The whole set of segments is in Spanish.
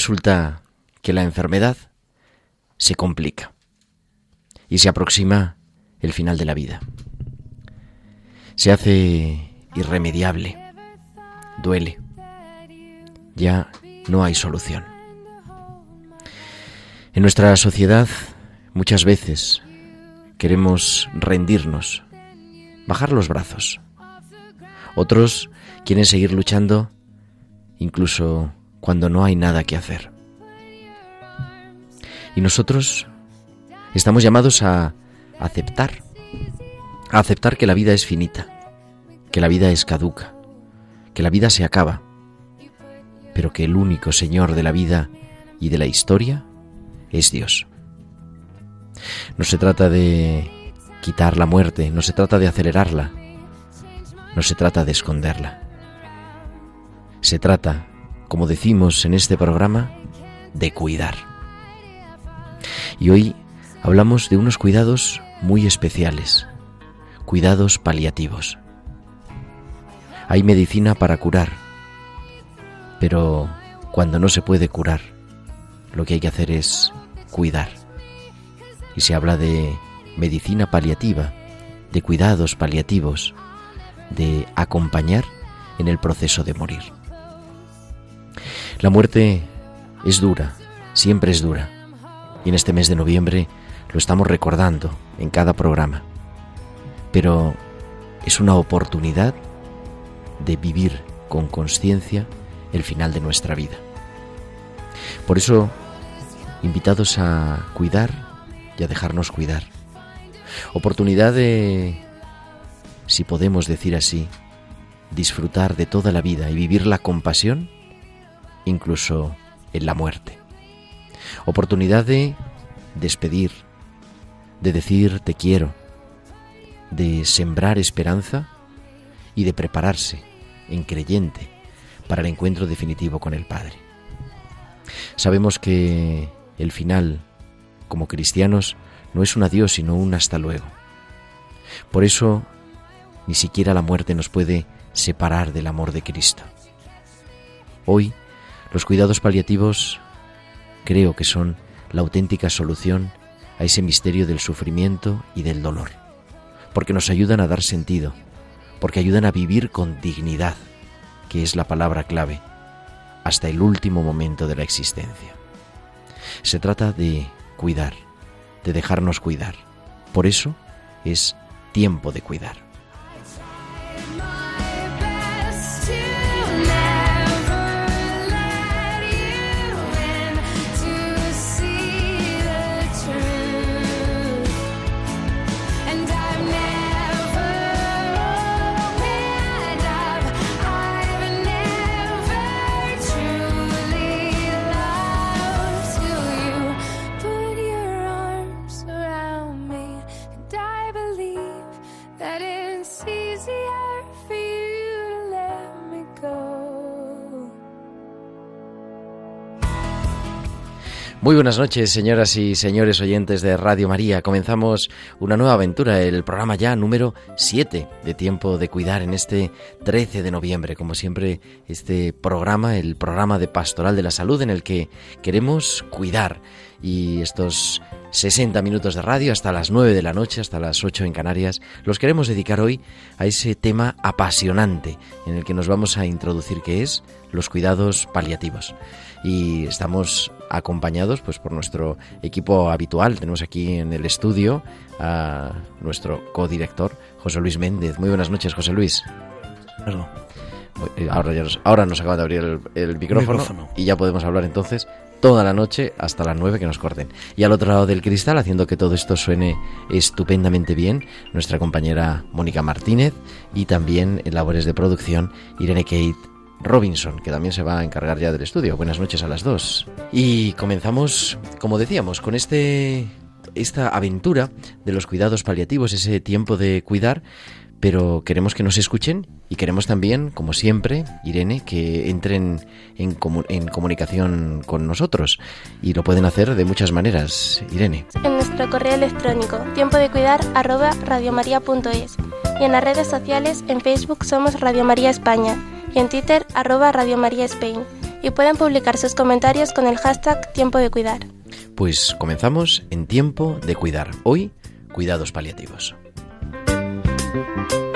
Resulta que la enfermedad se complica y se aproxima el final de la vida. Se hace irremediable, duele, ya no hay solución. En nuestra sociedad muchas veces queremos rendirnos, bajar los brazos. Otros quieren seguir luchando incluso cuando no hay nada que hacer. Y nosotros estamos llamados a aceptar, a aceptar que la vida es finita, que la vida es caduca, que la vida se acaba, pero que el único Señor de la vida y de la historia es Dios. No se trata de quitar la muerte, no se trata de acelerarla, no se trata de esconderla. Se trata, como decimos en este programa, de cuidar. Y hoy hablamos de unos cuidados muy especiales, cuidados paliativos. Hay medicina para curar, pero cuando no se puede curar, lo que hay que hacer es cuidar. Y se habla de medicina paliativa, de cuidados paliativos, de acompañar en el proceso de morir. La muerte es dura, siempre es dura, y en este mes de noviembre lo estamos recordando en cada programa. Pero es una oportunidad de vivir con conciencia el final de nuestra vida. Por eso, invitados a cuidar y a dejarnos cuidar. Oportunidad de, si podemos decir así, disfrutar de toda la vida y vivir la compasión incluso en la muerte. Oportunidad de despedir, de decir te quiero, de sembrar esperanza y de prepararse en creyente para el encuentro definitivo con el Padre. Sabemos que el final, como cristianos, no es un adiós, sino un hasta luego. Por eso, ni siquiera la muerte nos puede separar del amor de Cristo. Hoy, los cuidados paliativos creo que son la auténtica solución a ese misterio del sufrimiento y del dolor, porque nos ayudan a dar sentido, porque ayudan a vivir con dignidad, que es la palabra clave, hasta el último momento de la existencia. Se trata de cuidar, de dejarnos cuidar. Por eso es tiempo de cuidar. Muy buenas noches, señoras y señores oyentes de Radio María. Comenzamos una nueva aventura, el programa ya número 7 de Tiempo de Cuidar en este 13 de noviembre. Como siempre, este programa, el programa de Pastoral de la Salud, en el que queremos cuidar. Y estos 60 minutos de radio hasta las 9 de la noche, hasta las 8 en Canarias, los queremos dedicar hoy a ese tema apasionante en el que nos vamos a introducir, que es los cuidados paliativos y estamos acompañados pues por nuestro equipo habitual. Tenemos aquí en el estudio a nuestro codirector José Luis Méndez. Muy buenas noches, José Luis. Perdón. Eh, ahora, ya nos, ahora nos acaba de abrir el, micrófono, y ya podemos hablar entonces toda la noche hasta las nueve que nos corten. Y al otro lado del cristal, haciendo que todo esto suene estupendamente bien, nuestra compañera Mónica Martínez y también en labores de producción Irene Kate Robinson, que también se va a encargar ya del estudio. Buenas noches a las dos. Y comenzamos, como decíamos, con este esta aventura de los cuidados paliativos, ese tiempo de cuidar, pero queremos que nos escuchen y queremos también, como siempre, Irene, que entren en, en, comunicación con nosotros. Y lo pueden hacer de muchas maneras, Irene. En nuestro correo electrónico, tiempo de cuidar arroba radiomaria.es. Y en las redes sociales, en Facebook somos Radio María España y en Twitter arroba Radio María Spain y pueden publicar sus comentarios con el hashtag Tiempo de Cuidar. Pues comenzamos en Tiempo de Cuidar. Hoy, cuidados paliativos. thank you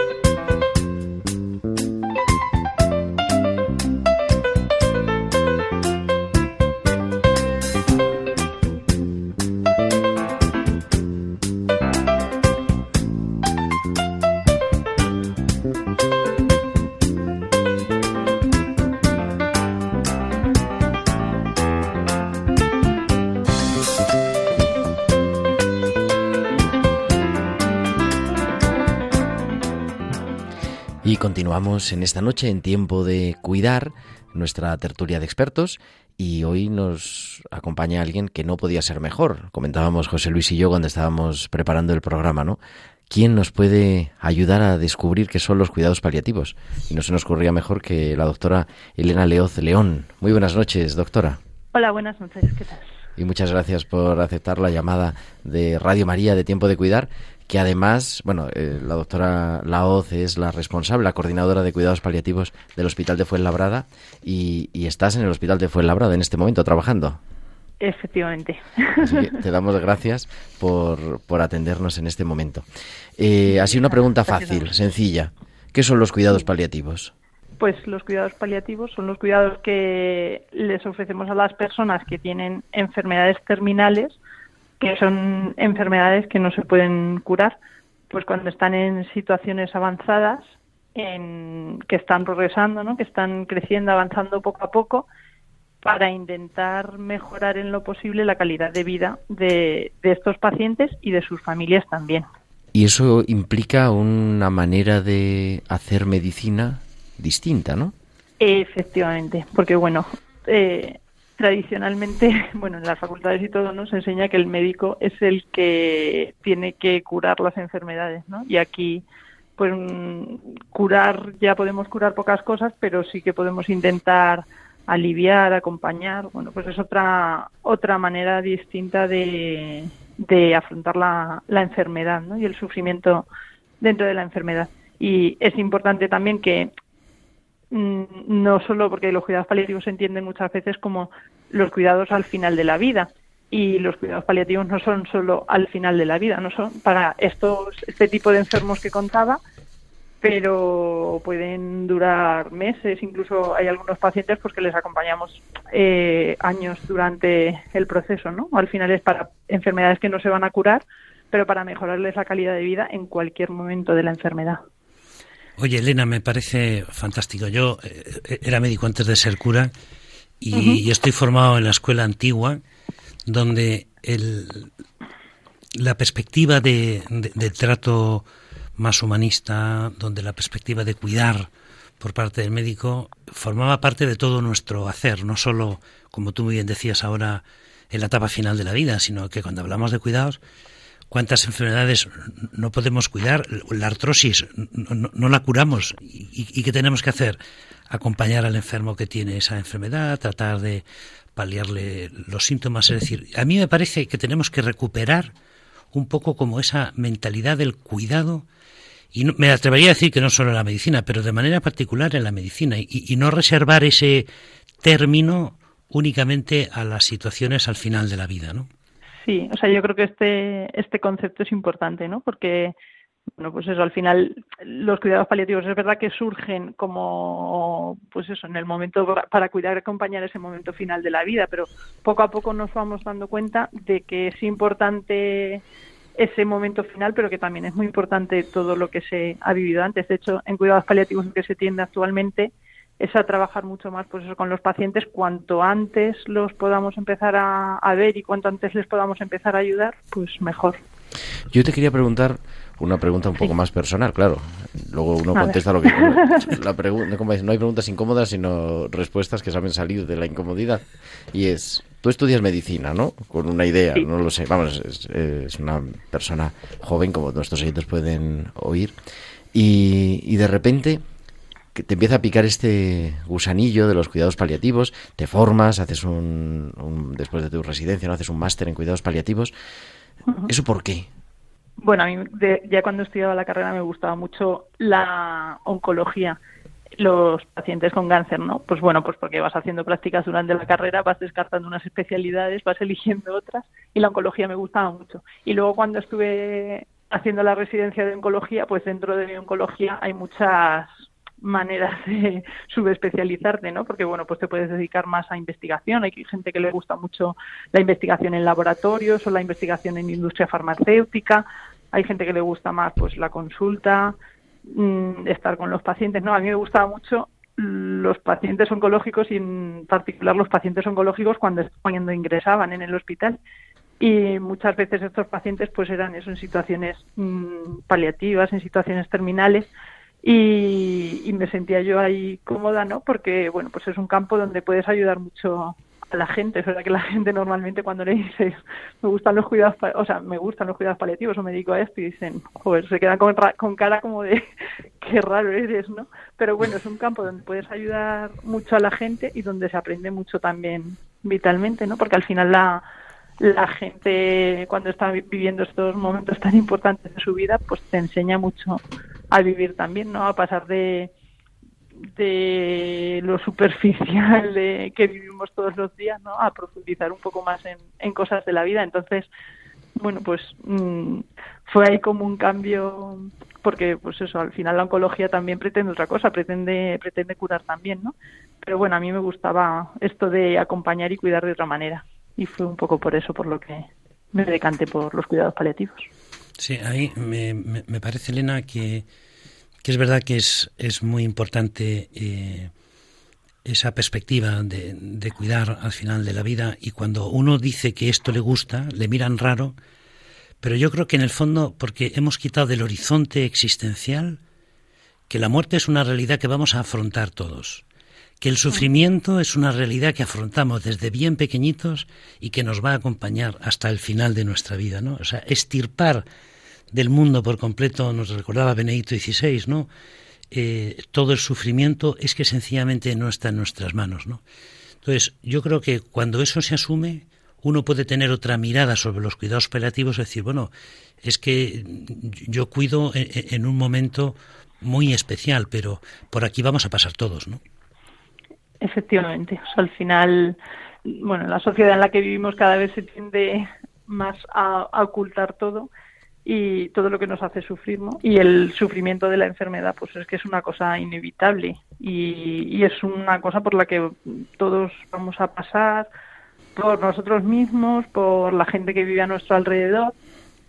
continuamos en esta noche en tiempo de cuidar nuestra tertulia de expertos y hoy nos acompaña alguien que no podía ser mejor. Comentábamos José Luis y yo cuando estábamos preparando el programa, ¿no? ¿Quién nos puede ayudar a descubrir qué son los cuidados paliativos? Y no se nos ocurría mejor que la doctora Elena Leoz León. Muy buenas noches, doctora. Hola, buenas noches, ¿qué tal? Y muchas gracias por aceptar la llamada de Radio María de Tiempo de Cuidar que además, bueno, eh, la doctora Laoz es la responsable, la coordinadora de cuidados paliativos del Hospital de Fuenlabrada y, y estás en el Hospital de Fuenlabrada en este momento trabajando. Efectivamente. te damos gracias por, por atendernos en este momento. Eh, así una pregunta fácil, sencilla. ¿Qué son los cuidados paliativos? Pues los cuidados paliativos son los cuidados que les ofrecemos a las personas que tienen enfermedades terminales que son enfermedades que no se pueden curar, pues cuando están en situaciones avanzadas, en, que están progresando, ¿no? que están creciendo, avanzando poco a poco, para intentar mejorar en lo posible la calidad de vida de, de estos pacientes y de sus familias también. Y eso implica una manera de hacer medicina distinta, ¿no? Efectivamente, porque bueno, eh, tradicionalmente, bueno, en las facultades y todo nos enseña que el médico es el que tiene que curar las enfermedades, ¿no? Y aquí, pues, mm, curar, ya podemos curar pocas cosas, pero sí que podemos intentar aliviar, acompañar, bueno, pues es otra, otra manera distinta de, de afrontar la, la enfermedad, ¿no? Y el sufrimiento dentro de la enfermedad. Y es importante también que no solo porque los cuidados paliativos se entienden muchas veces como los cuidados al final de la vida y los cuidados paliativos no son solo al final de la vida, no son para estos este tipo de enfermos que contaba, pero pueden durar meses, incluso hay algunos pacientes pues que les acompañamos eh, años durante el proceso, ¿no? Al final es para enfermedades que no se van a curar, pero para mejorarles la calidad de vida en cualquier momento de la enfermedad. Oye, Elena, me parece fantástico. Yo eh, era médico antes de ser cura y, estoy formado en la escuela antigua, donde el, la perspectiva de, trato más humanista, donde la perspectiva de cuidar por parte del médico formaba parte de todo nuestro hacer, no solo, como tú muy bien decías ahora, en la etapa final de la vida, sino que cuando hablamos de cuidados, cuántas enfermedades no podemos cuidar, la artrosis no, la curamos ¿Y, qué tenemos que hacer? Acompañar al enfermo que tiene esa enfermedad, tratar de paliarle los síntomas. Es decir, a mí me parece que tenemos que recuperar un poco como esa mentalidad del cuidado y me atrevería a decir que no solo en la medicina, pero de manera particular en la medicina, y, no reservar ese término únicamente a las situaciones al final de la vida, ¿no? Sí, o sea, yo creo que este, este concepto es importante, ¿no? Porque, bueno, pues eso, al final los cuidados paliativos es verdad que surgen como, pues eso, en el momento para cuidar y acompañar ese momento final de la vida, pero poco a poco nos vamos dando cuenta de que es importante ese momento final, pero que también es muy importante todo lo que se ha vivido antes. De hecho, en cuidados paliativos que se tiende actualmente es a trabajar mucho más pues eso, con los pacientes. Cuanto antes los podamos empezar a, ver y cuanto antes les podamos empezar a ayudar, pues mejor. Yo te quería preguntar una pregunta un poco más personal, claro. Luego uno contesta lo que la pregunta, no hay preguntas incómodas, sino respuestas que saben salir de la incomodidad. Y es, Tú estudias medicina, ¿no? Con una idea, no lo sé. Vamos, es, una persona joven, como nuestros oyentes pueden oír. Y, de repente que te empieza a picar este gusanillo de los cuidados paliativos, te formas, haces un, después de tu residencia, ¿no? haces un máster en cuidados paliativos. ¿Eso por qué? Bueno, a mí ya cuando estudiaba la carrera me gustaba mucho la oncología los pacientes con cáncer, ¿no? Pues bueno, pues porque vas haciendo prácticas durante la carrera, vas descartando unas especialidades, vas eligiendo otras y la oncología me gustaba mucho. Y luego cuando estuve haciendo la residencia de oncología, pues dentro de oncología hay muchas maneras de subespecializarte, ¿no? Porque bueno, pues te puedes dedicar más a investigación. Hay gente que le gusta mucho la investigación en laboratorios o la investigación en industria farmacéutica. Hay gente que le gusta más pues la consulta, Mm, estar con los pacientes. No, a mí me gustaba mucho los pacientes oncológicos y en particular los pacientes oncológicos cuando, ingresaban en el hospital y muchas veces estos pacientes pues eran eso en situaciones mm, paliativas, en situaciones terminales y, y, me sentía yo ahí cómoda, ¿no? Porque bueno, pues es un campo donde puedes ayudar mucho la gente. Es verdad que la gente normalmente cuando le dices me gustan los cuidados, o sea, me gustan los cuidados paliativos o me dedico a esto y dicen, joder, se quedan con, con cara como de qué raro eres, ¿no? Pero bueno, es un campo donde puedes ayudar mucho a la gente y donde se aprende mucho también vitalmente, ¿no? Porque al final la, la gente cuando está viviendo estos momentos tan importantes de su vida, pues te enseña mucho a vivir también, ¿no? A pasar de de lo superficial de que vivimos todos los días, ¿no? A profundizar un poco más en, en cosas de la vida. Entonces, bueno, pues mm, fue ahí como un cambio, porque pues eso, al final la oncología también pretende otra cosa, pretende, pretende curar también, ¿no? Pero bueno, a mí me gustaba esto de acompañar y cuidar de otra manera. Y fue un poco por eso por lo que me decanté por los cuidados paliativos. Sí, ahí me, me parece, Elena, que que es verdad que es, es muy importante eh, esa perspectiva de, de, cuidar al final de la vida y cuando uno dice que esto le gusta, le miran raro, pero yo creo que en el fondo, porque hemos quitado del horizonte existencial que la muerte es una realidad que vamos a afrontar todos, que el sufrimiento es una realidad que afrontamos desde bien pequeñitos y que nos va a acompañar hasta el final de nuestra vida, ¿no? O sea, estirpar del mundo por completo, nos recordaba Benedicto XVI, ¿no? Eh, todo el sufrimiento es que sencillamente no está en nuestras manos, ¿no? Entonces, yo creo que cuando eso se asume, uno puede tener otra mirada sobre los cuidados paliativos, es decir, bueno, es que yo cuido en, un momento muy especial, pero por aquí vamos a pasar todos, ¿no? Efectivamente, al final, bueno, la sociedad en la que vivimos cada vez se tiende más a ocultar todo y todo lo que nos hace sufrir, ¿no? Y el sufrimiento de la enfermedad, pues es que es una cosa inevitable y, es una cosa por la que todos vamos a pasar, por nosotros mismos, por la gente que vive a nuestro alrededor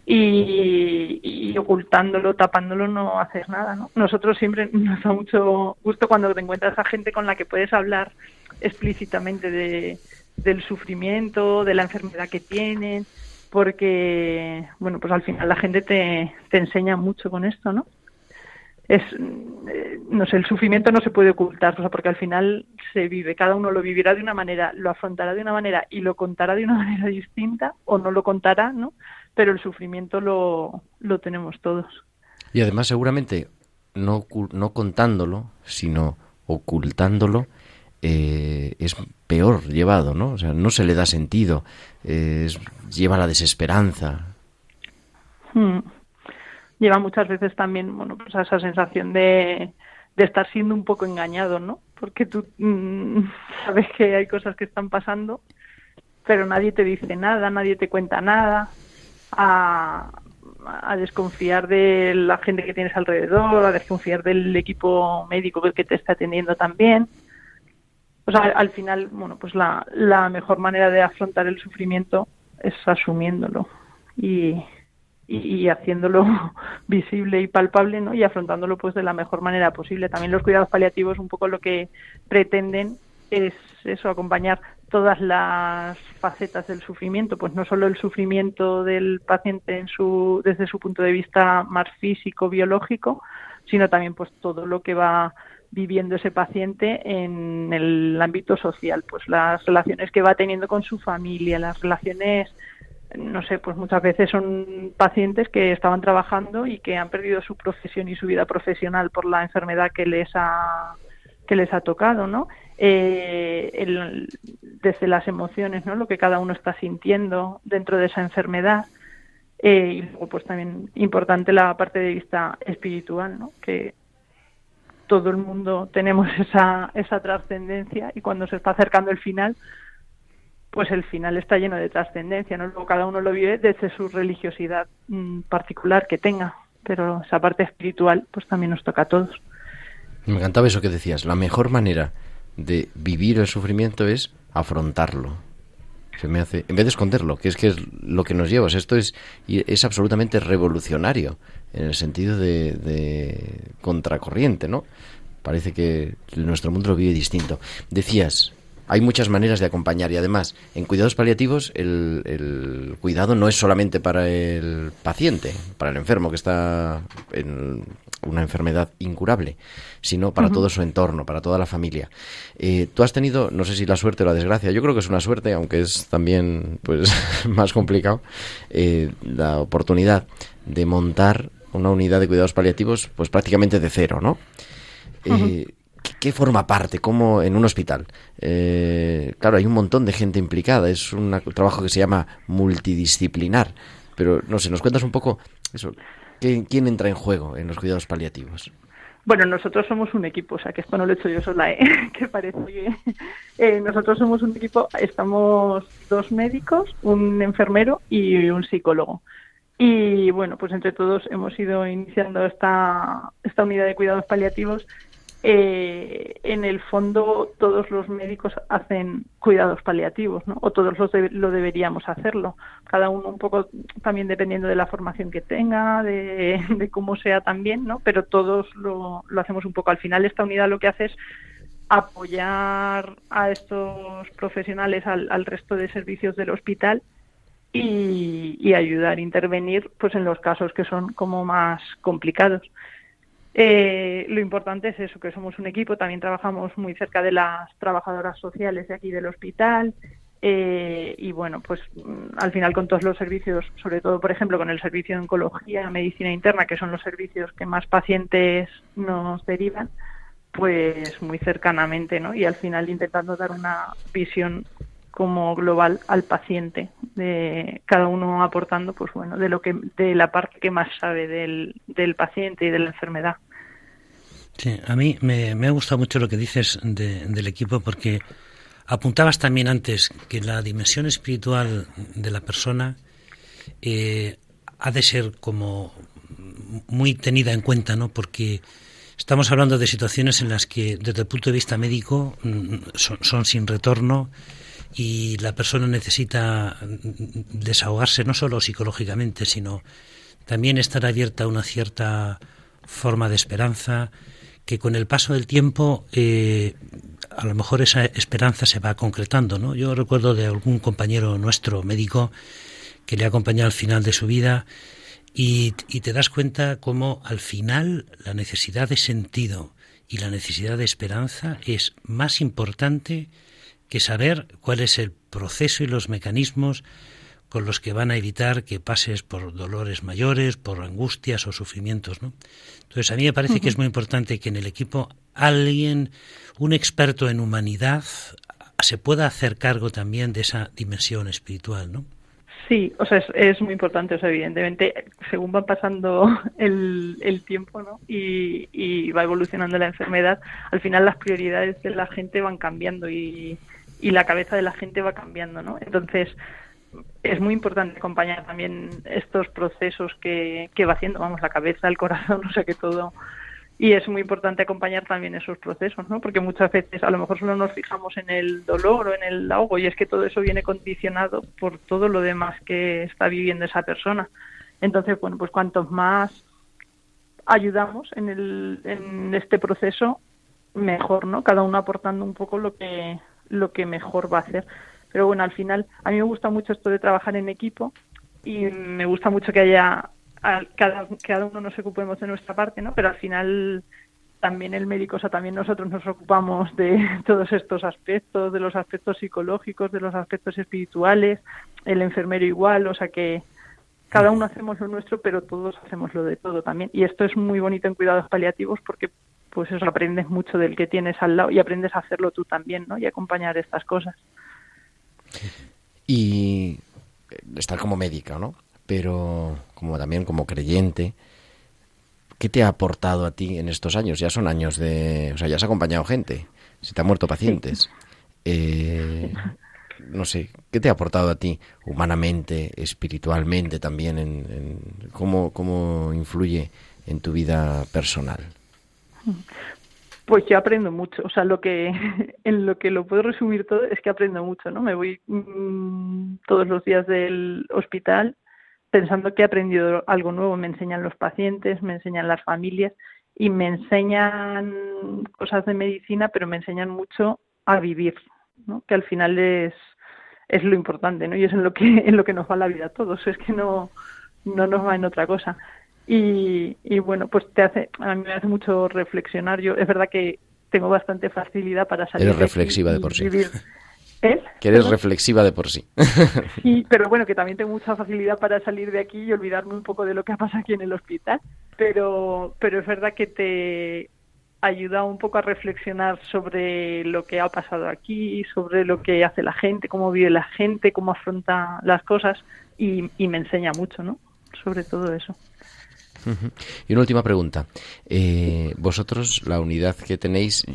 y, ocultándolo, tapándolo no haces nada, ¿no? Nosotros siempre nos da mucho gusto cuando te encuentras a gente con la que puedes hablar explícitamente de, del sufrimiento, de la enfermedad que tienen, porque, bueno, pues al final la gente te, te enseña mucho con esto, ¿no? Es, eh, no sé, el sufrimiento no se puede ocultar, o sea, porque al final se vive, cada uno lo vivirá de una manera, lo afrontará de una manera y lo contará de una manera distinta o no lo contará, ¿no? Pero el sufrimiento lo, lo tenemos todos. Y además seguramente no, no contándolo, sino ocultándolo, eh, es peor llevado, ¿no? O sea, no se le da sentido, lleva la desesperanza. Hmm. Lleva muchas veces también, bueno, pues a esa sensación de, de estar siendo un poco engañado, ¿no? Porque tú mm, sabes que hay cosas que están pasando, pero nadie te dice nada, nadie te cuenta nada. A, a desconfiar de la gente que tienes alrededor, a desconfiar del equipo médico que te está atendiendo también. O sea, al final, bueno, pues la, la mejor manera de afrontar el sufrimiento es asumiéndolo y, y, haciéndolo visible y palpable, ¿no? Y afrontándolo pues de la mejor manera posible. También los cuidados paliativos un poco lo que pretenden es eso, acompañar todas las facetas del sufrimiento, pues no solo el sufrimiento del paciente en su, desde su punto de vista más físico, biológico, sino también pues todo lo que va viviendo ese paciente en el ámbito social, pues las relaciones que va teniendo con su familia, las relaciones no sé, pues muchas veces son pacientes que estaban trabajando y que han perdido su profesión y su vida profesional por la enfermedad que les ha que les ha tocado, ¿no? Eh, desde las emociones, ¿no? Lo que cada uno está sintiendo dentro de esa enfermedad. Eh, y luego, pues también importante la parte de vista espiritual, ¿no? Que todo el mundo tenemos esa, esa trascendencia y cuando se está acercando el final, pues el final está lleno de trascendencia, ¿no? Luego cada uno lo vive desde su religiosidad mm, particular que tenga, pero esa parte espiritual pues también nos toca a todos. Me encantaba eso que decías, la mejor manera de vivir el sufrimiento es afrontarlo. Se me hace, en vez de esconderlo, que es que es lo que nos lleva. esto es, es absolutamente revolucionario en el sentido de, de contracorriente, ¿no? Parece que nuestro mundo lo vive distinto. Decías, hay muchas maneras de acompañar y además en cuidados paliativos el, el, cuidado no es solamente para el paciente, para el enfermo que está en una enfermedad incurable, sino para todo su entorno, para toda la familia. Eh, tú has tenido, no sé si la suerte o la desgracia, yo creo que es una suerte, aunque es también pues más complicado, eh, la oportunidad de montar una unidad de cuidados paliativos pues prácticamente de cero, ¿no? Eh, ¿Qué forma parte? como en un hospital? claro, hay un montón de gente implicada, es un trabajo que se llama multidisciplinar, pero no sé, ¿nos cuentas un poco eso? ¿Quién entra en juego en los cuidados paliativos? Bueno, nosotros somos un equipo, o sea que esto no lo he hecho yo sola, ¿eh? que parece que eh, nosotros somos un equipo, estamos dos médicos, un enfermero y un psicólogo. Y bueno, pues entre todos hemos ido iniciando esta, esta unidad de cuidados paliativos eh, en el fondo todos los médicos hacen cuidados paliativos, ¿no? O todos los lo deberíamos hacerlo. Cada uno un poco también dependiendo de la formación que tenga, de, cómo sea también, ¿no? Pero todos lo, hacemos un poco. Al final esta unidad lo que hace es apoyar a estos profesionales al, resto de servicios del hospital y, y, ayudar intervenir pues en los casos que son como más complicados. Eh, lo importante es eso, que somos un equipo, también trabajamos muy cerca de las trabajadoras sociales de aquí del hospital eh, y bueno, pues mm, al final con todos los servicios, sobre todo por ejemplo con el servicio de oncología, medicina interna, que son los servicios que más pacientes nos derivan, pues muy cercanamente, ¿no? Y al final intentando dar una visión como global al paciente, de cada uno aportando, pues bueno, de lo que, de la parte que más sabe del, del paciente y de la enfermedad. Sí, a mí me, ha gustado mucho lo que dices del equipo porque apuntabas también antes que la dimensión espiritual de la persona eh, ha de ser como muy tenida en cuenta, ¿no? Porque estamos hablando de situaciones en las que desde el punto de vista médico mm, son sin retorno y la persona necesita desahogarse no solo psicológicamente, sino también estar abierta a una cierta forma de esperanza, que con el paso del tiempo eh, a lo mejor esa esperanza se va concretando. ¿no? Yo recuerdo de algún compañero nuestro médico que le ha acompañado al final de su vida y, y te das cuenta cómo al final la necesidad de sentido y la necesidad de esperanza es más importante que saber cuál es el proceso y los mecanismos con los que van a evitar que pases por dolores mayores, por angustias o sufrimientos, ¿no? Entonces a mí me parece que es muy importante que en el equipo alguien, un experto en humanidad, se pueda hacer cargo también de esa dimensión espiritual, ¿no? Sí, o sea, es, muy importante, o sea, evidentemente, según va pasando el, el tiempo, ¿no? Y, y, va evolucionando la enfermedad, al final las prioridades de la gente van cambiando y, y la cabeza de la gente va cambiando, ¿no? Entonces, es muy importante acompañar también estos procesos que, que va haciendo, vamos, la cabeza, el corazón, o sea, que todo y es muy importante acompañar también esos procesos, ¿no? Porque muchas veces a lo mejor solo nos fijamos en el dolor o en el ahogo y es que todo eso viene condicionado por todo lo demás que está viviendo esa persona. Entonces, bueno, pues cuantos más ayudamos en, el, en este proceso, mejor, ¿no? Cada uno aportando un poco lo que, lo que mejor va a hacer. Pero bueno, al final, a mí me gusta mucho esto de trabajar en equipo y me gusta mucho que haya cada, cada uno nos ocupemos de nuestra parte, ¿no? Pero al final también el médico, o sea, también nosotros nos ocupamos de todos estos aspectos, de los aspectos psicológicos, de los aspectos espirituales, el enfermero igual, o sea que cada uno hacemos lo nuestro, pero todos hacemos lo de todo también. Y esto es muy bonito en cuidados paliativos porque pues eso aprendes mucho del que tienes al lado y aprendes a hacerlo tú también, ¿no? Y acompañar estas cosas. Y estar como médica, ¿no? pero como también como creyente, ¿qué te ha aportado a ti en estos años? Ya son años de... O sea, ya has acompañado gente, se te han muerto pacientes. Eh, no sé, ¿qué te ha aportado a ti humanamente, espiritualmente también? En, ¿cómo, ¿Cómo influye en tu vida personal? Pues yo aprendo mucho, o sea, lo que en lo que lo puedo resumir todo es que aprendo mucho, ¿no? Me voy mm, todos los días del hospital pensando que he aprendido algo nuevo. Me enseñan los pacientes, me enseñan las familias y me enseñan cosas de medicina, pero me enseñan mucho a vivir, ¿no? que al final es, es lo importante, ¿no? Y es en lo que en lo que nos va la vida a todos, es que no, no nos va en otra cosa. Y, y bueno, pues te hace, a mí me hace mucho reflexionar. Yo, es verdad que tengo bastante facilidad para salir. Eres reflexiva de por sí. Vivir, que eres reflexiva de por sí. Sí, pero bueno, que también tengo mucha facilidad para salir de aquí y olvidarme un poco de lo que ha pasado aquí en el hospital. Pero, pero es verdad que te ayuda un poco a reflexionar sobre lo que ha pasado aquí, sobre lo que hace la gente, cómo vive la gente, cómo afronta las cosas y, me enseña mucho, ¿no? Sobre todo eso. Y una última pregunta. Eh, vosotros, la unidad que tenéis,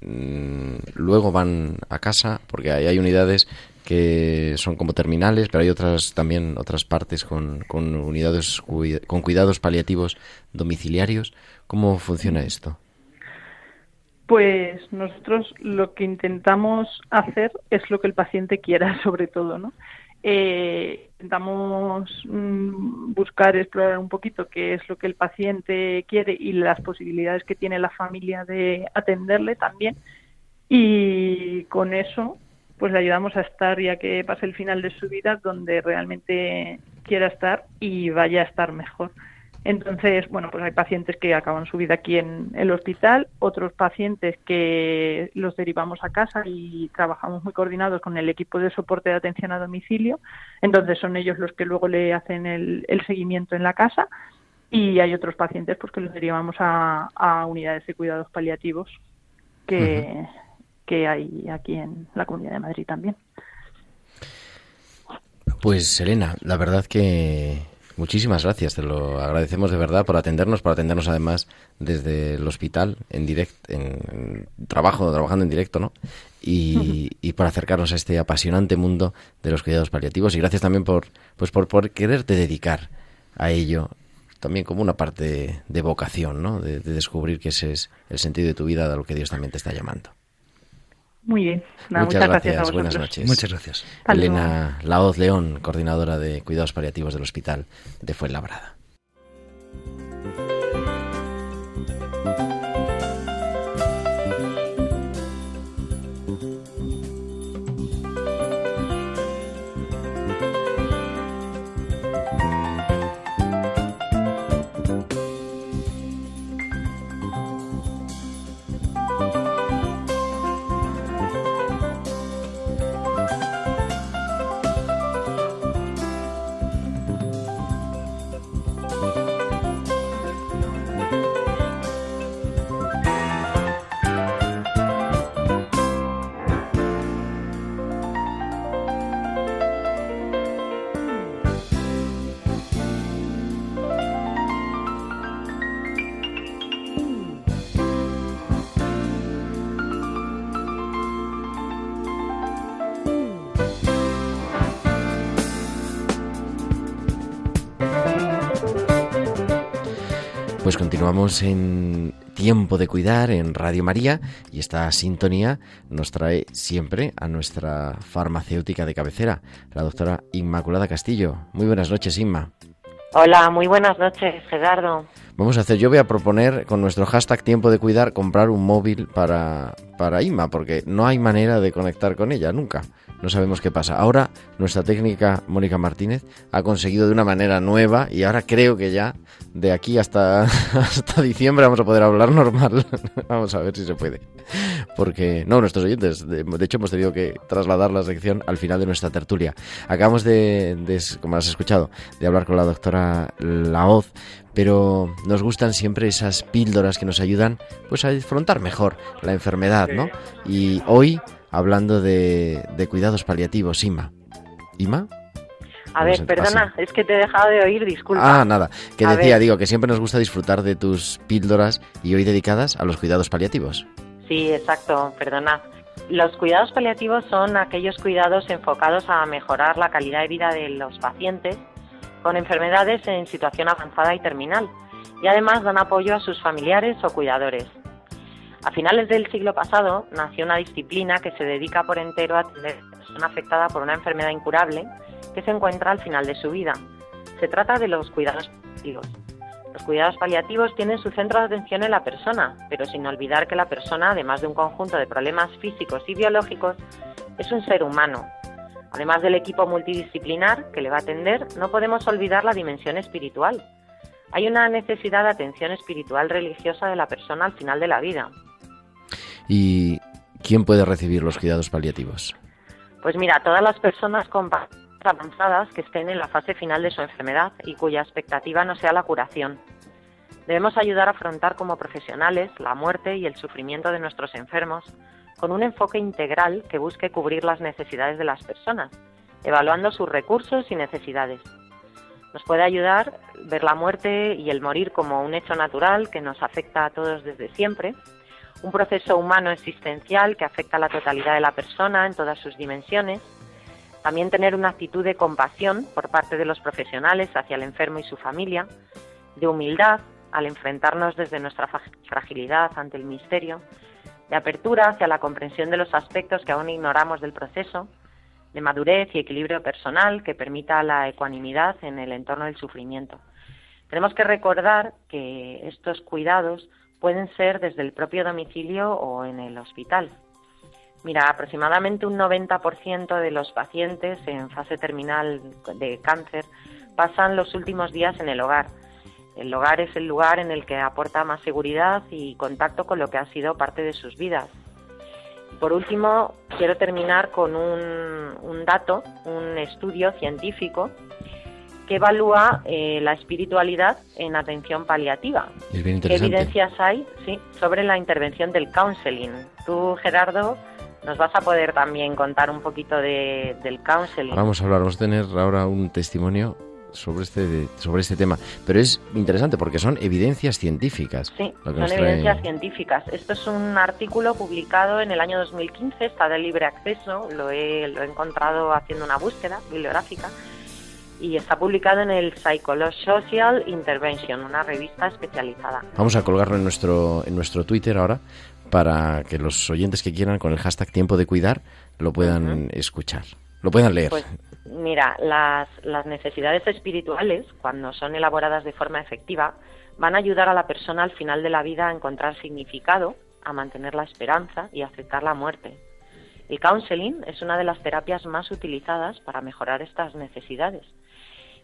Mm, luego van a casa, porque hay, unidades que son como terminales, pero hay otras también otras partes con, con unidades con cuidados paliativos domiciliarios. ¿Cómo funciona esto? Pues nosotros lo que intentamos hacer es lo que el paciente quiera, sobre todo, ¿no? Eh, intentamos mm, buscar, explorar un poquito qué es lo que el paciente quiere y las posibilidades que tiene la familia de atenderle también. Y con eso, pues le ayudamos a estar, ya que pase el final de su vida, donde realmente quiera estar y vaya a estar mejor. Entonces, bueno, pues hay pacientes que acaban su vida aquí en el hospital, otros pacientes que los derivamos a casa y trabajamos muy coordinados con el equipo de soporte de atención a domicilio. Entonces son ellos los que luego le hacen el, seguimiento en la casa y hay otros pacientes pues que los derivamos a, unidades de cuidados paliativos que, que hay aquí en la Comunidad de Madrid también. Pues Elena, la verdad que Muchísimas gracias, te lo agradecemos de verdad por atendernos, por atendernos además desde el hospital en directo, en, trabajo, trabajando en directo, ¿no? Y, y, por acercarnos a este apasionante mundo de los cuidados paliativos y gracias también por, pues por, por quererte dedicar a ello también como una parte de, vocación, ¿no? De, de, descubrir que ese es el sentido de tu vida, a lo que Dios también te está llamando. Muy bien. muchas, gracias, buenas noches. Muchas gracias. Elena Laoz León, coordinadora de cuidados paliativos del Hospital de Fuenlabrada. En Tiempo de Cuidar en Radio María y esta sintonía nos trae siempre a nuestra farmacéutica de cabecera, la doctora Inmaculada Castillo. Muy buenas noches, Inma. Hola, muy buenas noches, Gerardo. Vamos a hacer, yo voy a proponer con nuestro hashtag Tiempo de Cuidar comprar un móvil para, para Inma, porque no hay manera de conectar con ella nunca no sabemos qué pasa. Ahora nuestra técnica Mónica Martínez ha conseguido de una manera nueva y ahora creo que ya de aquí hasta, hasta diciembre vamos a poder hablar normal. vamos a ver si se puede. Porque, no, nuestros oyentes, de, hecho hemos tenido que trasladar la sección al final de nuestra tertulia. Acabamos de, de, como has escuchado, de hablar con la doctora Laoz, pero nos gustan siempre esas píldoras que nos ayudan pues a disfrutar mejor la enfermedad, ¿no? Y hoy hablando de, cuidados paliativos, Ima. ¿Ima? A ver, perdona, es que te he dejado de oír, disculpa. Ah, nada, que decía, digo, que siempre nos gusta disfrutar de tus píldoras y hoy dedicadas a los cuidados paliativos. Sí, exacto, perdona. Los cuidados paliativos son aquellos cuidados enfocados a mejorar la calidad de vida de los pacientes con enfermedades en situación avanzada y terminal y además dan apoyo a sus familiares o cuidadores. A finales del siglo pasado nació una disciplina que se dedica por entero a atender a persona afectada por una enfermedad incurable que se encuentra al final de su vida. Se trata de los cuidados paliativos. Los cuidados paliativos tienen su centro de atención en la persona, pero sin olvidar que la persona, además de un conjunto de problemas físicos y biológicos, es un ser humano. Además del equipo multidisciplinar que le va a atender, no podemos olvidar la dimensión espiritual. Hay una necesidad de atención espiritual religiosa de la persona al final de la vida, ¿Y quién puede recibir los cuidados paliativos? Pues mira, todas las personas con avanzadas que estén en la fase final de su enfermedad y cuya expectativa no sea la curación. Debemos ayudar a afrontar como profesionales la muerte y el sufrimiento de nuestros enfermos con un enfoque integral que busque cubrir las necesidades de las personas, evaluando sus recursos y necesidades. Nos puede ayudar ver la muerte y el morir como un hecho natural que nos afecta a todos desde siempre un proceso humano existencial que afecta a la totalidad de la persona en todas sus dimensiones, también tener una actitud de compasión por parte de los profesionales hacia el enfermo y su familia, de humildad al enfrentarnos desde nuestra fragilidad ante el misterio, de apertura hacia la comprensión de los aspectos que aún ignoramos del proceso, de madurez y equilibrio personal que permita la ecuanimidad en el entorno del sufrimiento. Tenemos que recordar que estos cuidados pueden ser desde el propio domicilio o en el hospital. Mira, aproximadamente un 90% de los pacientes en fase terminal de cáncer pasan los últimos días en el hogar. El hogar es el lugar en el que aporta más seguridad y contacto con lo que ha sido parte de sus vidas. Por último, quiero terminar con un, dato, un estudio científico que evalúa eh, la espiritualidad en atención paliativa. ¿Qué evidencias hay sí, sobre la intervención del counseling? Tú, Gerardo, nos vas a poder también contar un poquito de, del counseling. Vamos a hablar, vamos a tener ahora un testimonio sobre este sobre este tema, pero es interesante porque son evidencias científicas. Sí, son evidencias científicas. Esto es un artículo publicado en el año 2015, está de libre acceso, lo he, lo he encontrado haciendo una búsqueda bibliográfica y está publicado en el Psychosocial Intervention, una revista especializada. Vamos a colgarlo en nuestro, en nuestro Twitter ahora para que los oyentes que quieran con el hashtag tiempo de cuidar lo puedan escuchar, lo puedan leer. Pues mira, las, las necesidades espirituales, cuando son elaboradas de forma efectiva, van a ayudar a la persona al final de la vida a encontrar significado, a mantener la esperanza y a aceptar la muerte. El counseling es una de las terapias más utilizadas para mejorar estas necesidades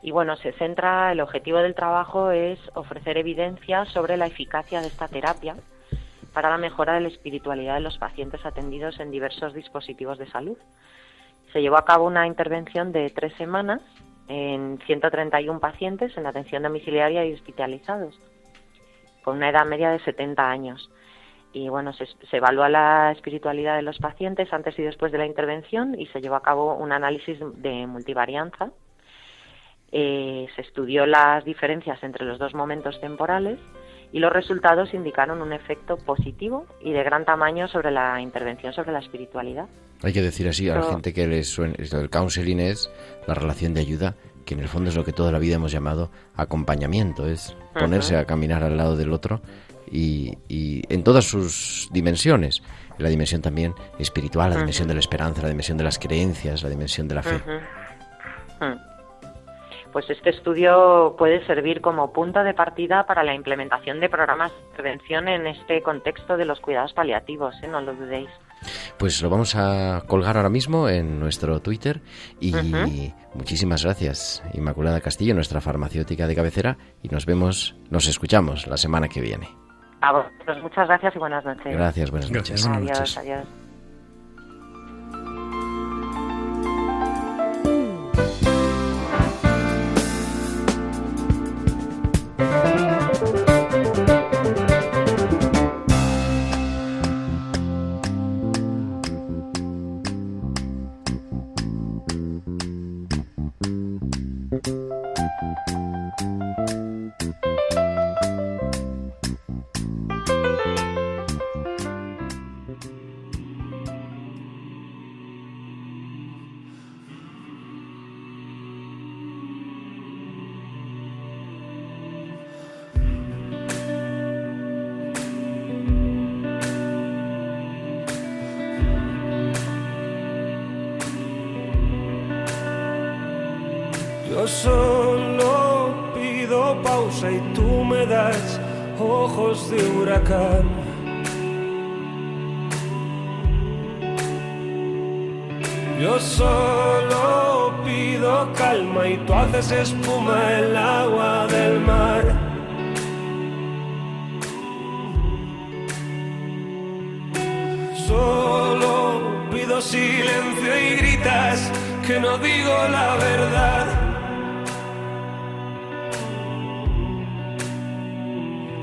y bueno, se centra, el objetivo del trabajo es ofrecer evidencia sobre la eficacia de esta terapia para la mejora de la espiritualidad de los pacientes atendidos en diversos dispositivos de salud. Se llevó a cabo una intervención de tres semanas en 131 pacientes en atención domiciliaria y hospitalizados, con una edad media de 70 años. Y bueno, se, se evalúa la espiritualidad de los pacientes antes y después de la intervención y se llevó a cabo un análisis de multivarianza eh, se estudió las diferencias entre los dos momentos temporales y los resultados indicaron un efecto positivo y de gran tamaño sobre la intervención sobre la espiritualidad. Hay que decir así a la gente que les suene, el counseling es la relación de ayuda que en el fondo es lo que toda la vida hemos llamado acompañamiento, es ponerse a caminar al lado del otro y, y en todas sus dimensiones, la dimensión también espiritual, la dimensión de la esperanza, la dimensión de las creencias, la dimensión de la fe. Pues este estudio puede servir como punto de partida para la implementación de programas de prevención en este contexto de los cuidados paliativos, ¿eh? no lo dudéis. Pues lo vamos a colgar ahora mismo en nuestro Twitter y muchísimas gracias Inmaculada Castillo, nuestra farmacéutica de cabecera y nos vemos, nos escuchamos la semana que viene. A vosotros muchas gracias y buenas noches. Gracias, buenas noches. adiós, adiós.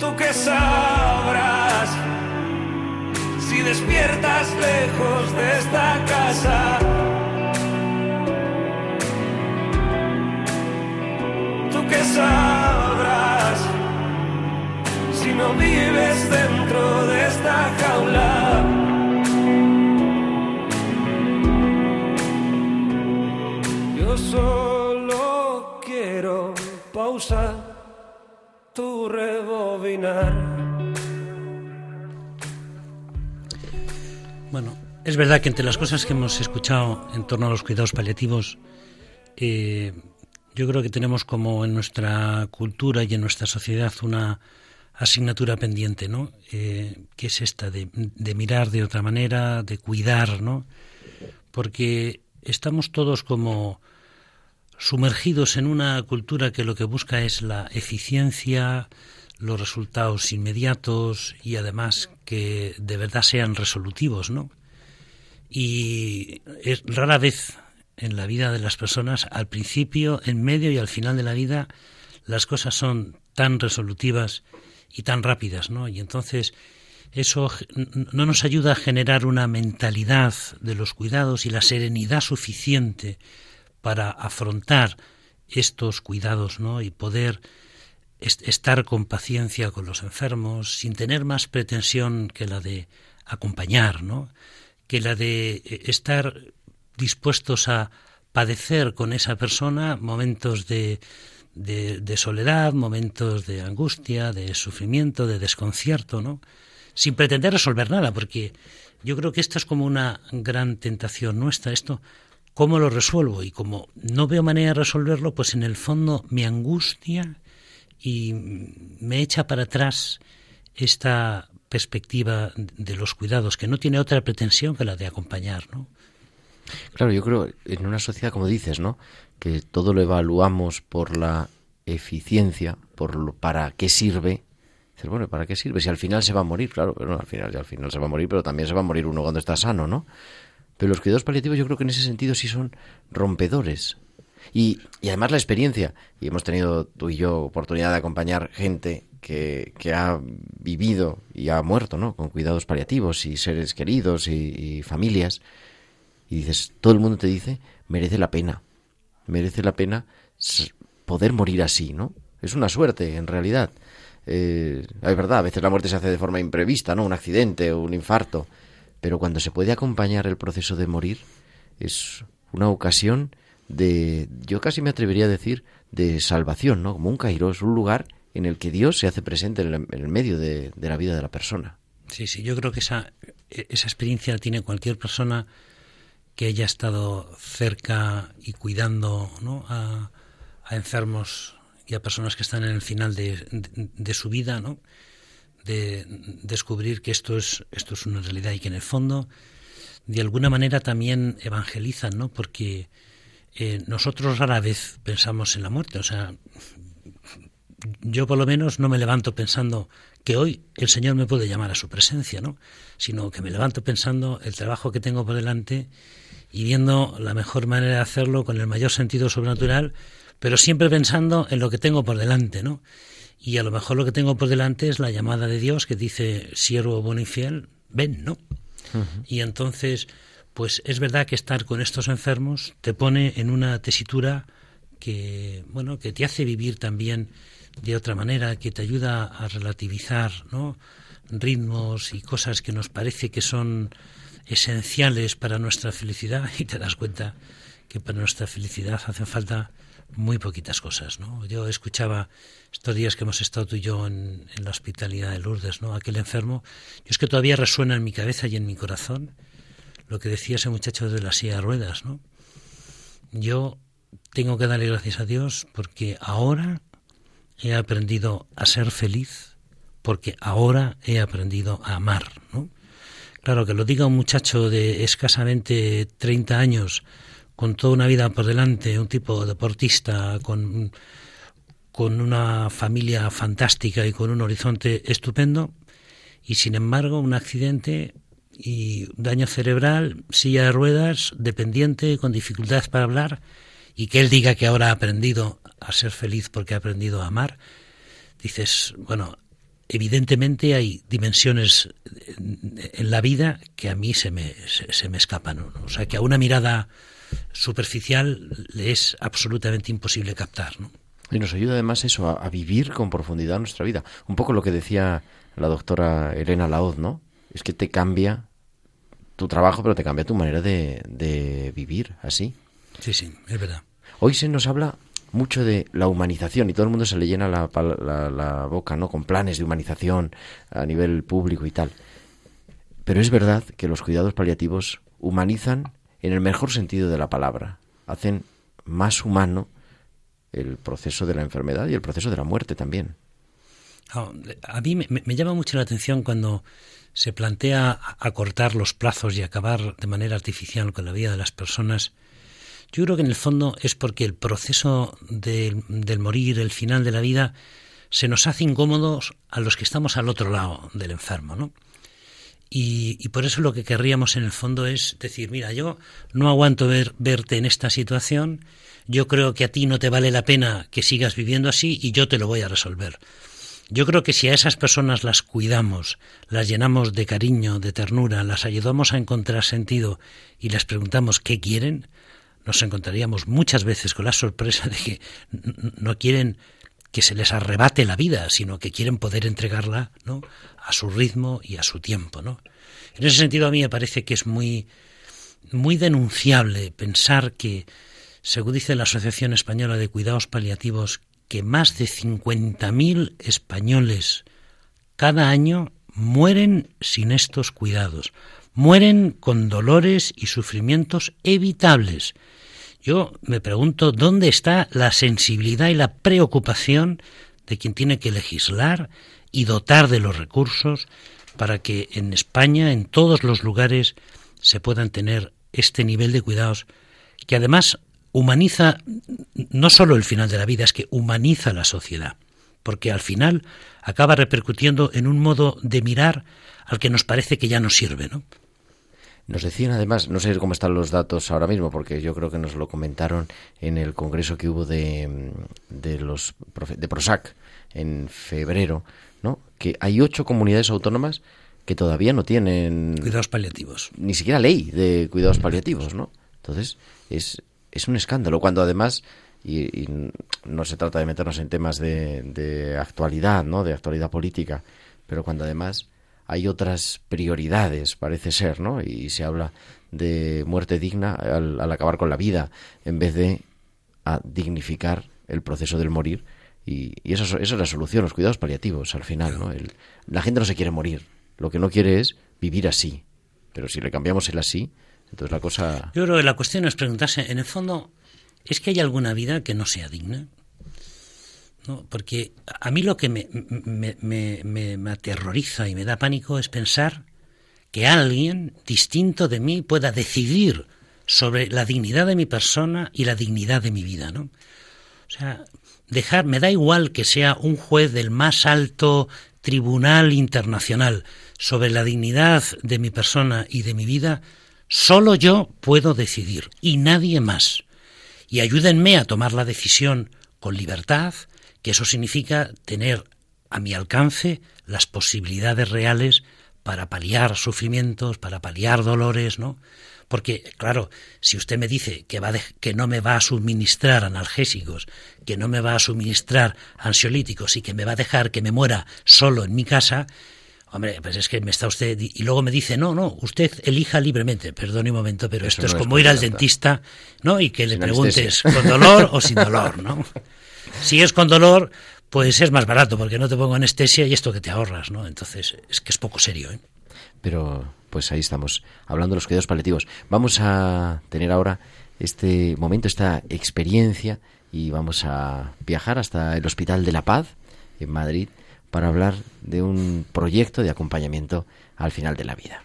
Tú que sabrás si despiertas lejos de esta casa. Tú que sabrás si no vives dentro de esta jaula. Yo solo quiero pausa, tu rebobinar. Bueno, es verdad que entre las cosas que hemos escuchado en torno a los cuidados paliativos, eh, yo creo que tenemos como en nuestra cultura y en nuestra sociedad una asignatura pendiente, ¿no? Eh, que es esta de, de mirar de otra manera, de cuidar, ¿no? Porque estamos todos como sumergidos en una cultura que lo que busca es la eficiencia, los resultados inmediatos y además que de verdad sean resolutivos, ¿no? Y es rara vez en la vida de las personas, al principio, en medio y al final de la vida, las cosas son tan resolutivas y tan rápidas, ¿no? Y entonces eso no nos ayuda a generar una mentalidad de los cuidados y la serenidad suficiente para afrontar estos cuidados, ¿no? Y poder estar con paciencia con los enfermos, sin tener más pretensión que la de acompañar, ¿no? Que la de estar dispuestos a padecer con esa persona momentos de, soledad, momentos de angustia, de sufrimiento, de desconcierto, ¿no? Sin pretender resolver nada, porque yo creo que esto es como una gran tentación nuestra, esto, ¿cómo lo resuelvo? Y como no veo manera de resolverlo, pues en el fondo me angustia y me echa para atrás esta perspectiva de los cuidados, que no tiene otra pretensión que la de acompañar, ¿no? Claro, yo creo en una sociedad, como dices, ¿no? Que todo lo evaluamos por la eficiencia, por lo, para qué sirve. Dices, bueno, ¿para qué sirve? Si al final se va a morir, claro, pero no, al final, al final se va a morir, pero también se va a morir uno cuando está sano, ¿no? Pero los cuidados paliativos yo creo que en ese sentido sí son rompedores. Y, y además la experiencia, y hemos tenido tú y yo oportunidad de acompañar gente que, que ha vivido y ha muerto, ¿no? Con cuidados paliativos y seres queridos y, familias y dices, todo el mundo te dice, merece la pena, merece la pena poder morir así, ¿no? Es una suerte, en realidad. Eh, es verdad, a veces la muerte se hace de forma imprevista, ¿no? Un accidente un infarto. Pero cuando se puede acompañar el proceso de morir, es una ocasión de, yo casi me atrevería a decir, de salvación, ¿no? Como un kairos, un lugar en el que Dios se hace presente en el, medio de, la vida de la persona. Sí, sí, yo creo que esa, esa experiencia la tiene cualquier persona que haya estado cerca y cuidando a, a enfermos y a personas que están en el final de, de, su vida, ¿no? De descubrir que esto es, esto es una realidad y que en el fondo de alguna manera también evangelizan, ¿no? porque eh, nosotros rara vez pensamos en la muerte, o sea, yo por lo menos no me levanto pensando que hoy el Señor me puede llamar a su presencia, ¿no? sino que me levanto pensando el trabajo que tengo por delante y viendo la mejor manera de hacerlo con el mayor sentido sobrenatural, pero siempre pensando en lo que tengo por delante, ¿no? Y a lo mejor lo que tengo por delante es la llamada de Dios que dice, siervo bueno y fiel, ven, ¿no? Y entonces, pues es verdad que estar con estos enfermos te pone en una tesitura que, bueno, que te hace vivir también de otra manera, que te ayuda a relativizar, ¿no? ritmos y cosas que nos parece que son esenciales para nuestra felicidad y te das cuenta que para nuestra felicidad hacen falta muy poquitas cosas, ¿no? Yo escuchaba estos días que hemos estado tú y yo en, la hospitalidad de Lourdes, ¿no? Aquel enfermo, y es que todavía resuena en mi cabeza y en mi corazón lo que decía ese muchacho de la silla de ruedas, ¿no? Yo tengo que darle gracias a Dios porque ahora he aprendido a ser feliz, porque ahora he aprendido a amar, ¿no? Claro, que lo diga un muchacho de escasamente 30 años, con toda una vida por delante, un tipo deportista, con, con una familia fantástica y con un horizonte estupendo, y sin embargo un accidente y daño cerebral, silla de ruedas, dependiente, con dificultades para hablar, y que él diga que ahora ha aprendido a ser feliz porque ha aprendido a amar, dices, bueno, evidentemente hay dimensiones en la vida que a mí se me, se, me escapan. O sea, que a una mirada superficial le es absolutamente imposible captar. ¿no? Y nos ayuda además eso, a, vivir con profundidad nuestra vida. Un poco lo que decía la doctora Elena Laoz, ¿no? Es que te cambia tu trabajo, pero te cambia tu manera de, de vivir así. Sí, sí, es verdad. Hoy se nos habla mucho de la humanización y todo el mundo se le llena la, la, boca, ¿no? Con planes de humanización a nivel público y tal. Pero es verdad que los cuidados paliativos humanizan en el mejor sentido de la palabra. Hacen más humano el proceso de la enfermedad y el proceso de la muerte también. Ah, a mí me, me, llama mucho la atención cuando se plantea acortar los plazos y acabar de manera artificial con la vida de las personas yo creo que en el fondo es porque el proceso del morir, el final de la vida, se nos hace incómodos a los que estamos al otro lado del enfermo, ¿no? Y, por eso lo que querríamos en el fondo es decir, mira, yo no aguanto ver, verte en esta situación, yo creo que a ti no te vale la pena que sigas viviendo así y yo te lo voy a resolver. Yo creo que si a esas personas las cuidamos, las llenamos de cariño, de ternura, las ayudamos a encontrar sentido y les preguntamos qué quieren, nos encontraríamos muchas veces con la sorpresa de que no quieren que se les arrebate la vida, sino que quieren poder entregarla ¿no? a su ritmo y a su tiempo. ¿no? En ese sentido a mí me parece que es muy, muy denunciable pensar que, según dice la Asociación Española de Cuidados Paliativos, que más de 50.000 españoles cada año mueren sin estos cuidados, mueren con dolores y sufrimientos evitables. Yo me pregunto dónde está la sensibilidad y la preocupación de quien tiene que legislar y dotar de los recursos para que en España, en todos los lugares, se puedan tener este nivel de cuidados que además humaniza no solo el final de la vida, es que humaniza la sociedad, porque al final acaba repercutiendo en un modo de mirar al que nos parece que ya no sirve, ¿no? Nos decían además, no sé cómo están los datos ahora mismo, porque yo creo que nos lo comentaron en el congreso que hubo de, de los de Prosac en febrero, ¿no? Que hay ocho comunidades autónomas que todavía no tienen cuidados paliativos, ni siquiera ley de cuidados paliativos, ¿no? Entonces es es un escándalo cuando además y, no se trata de meternos en temas de, de actualidad, ¿no? De actualidad política, pero cuando además hay otras prioridades, parece ser, ¿no? Y se habla de muerte digna al, acabar con la vida, en vez de a dignificar el proceso del morir. Y, eso, esa es la solución, los cuidados paliativos, al final, ¿no? la gente no se quiere morir, lo que no quiere es vivir así. Pero si le cambiamos el así, entonces la cosa... Yo creo que la cuestión es preguntarse, en el fondo, ¿es que hay alguna vida que no sea digna? ¿No? Porque a mí lo que me, me, me, aterroriza y me da pánico es pensar que alguien distinto de mí pueda decidir sobre la dignidad de mi persona y la dignidad de mi vida, ¿no? O sea, dejar, me da igual que sea un juez del más alto tribunal internacional sobre la dignidad de mi persona y de mi vida, solo yo puedo decidir y nadie más. Y ayúdenme a tomar la decisión con libertad, que eso significa tener a mi alcance las posibilidades reales para paliar sufrimientos, para paliar dolores, ¿no? Porque, claro, si usted me dice que, va que no me va a suministrar analgésicos, que no me va a suministrar ansiolíticos y que me va a dejar que me muera solo en mi casa, hombre, pues es que me está usted... Y luego me dice, no, no, usted elija libremente. Perdone un momento, pero esto es como ir al dentista, ¿no? Y que le preguntes con dolor o sin dolor, ¿no? Si es con dolor, pues es más barato porque no te pongo anestesia y esto que te ahorras, ¿no? Entonces es que es poco serio, ¿eh? Pero pues ahí estamos, hablando de los cuidados paliativos. Vamos a tener ahora este momento, esta experiencia y vamos a viajar hasta el Hospital de la Paz en Madrid para hablar de un proyecto de acompañamiento al final de la vida.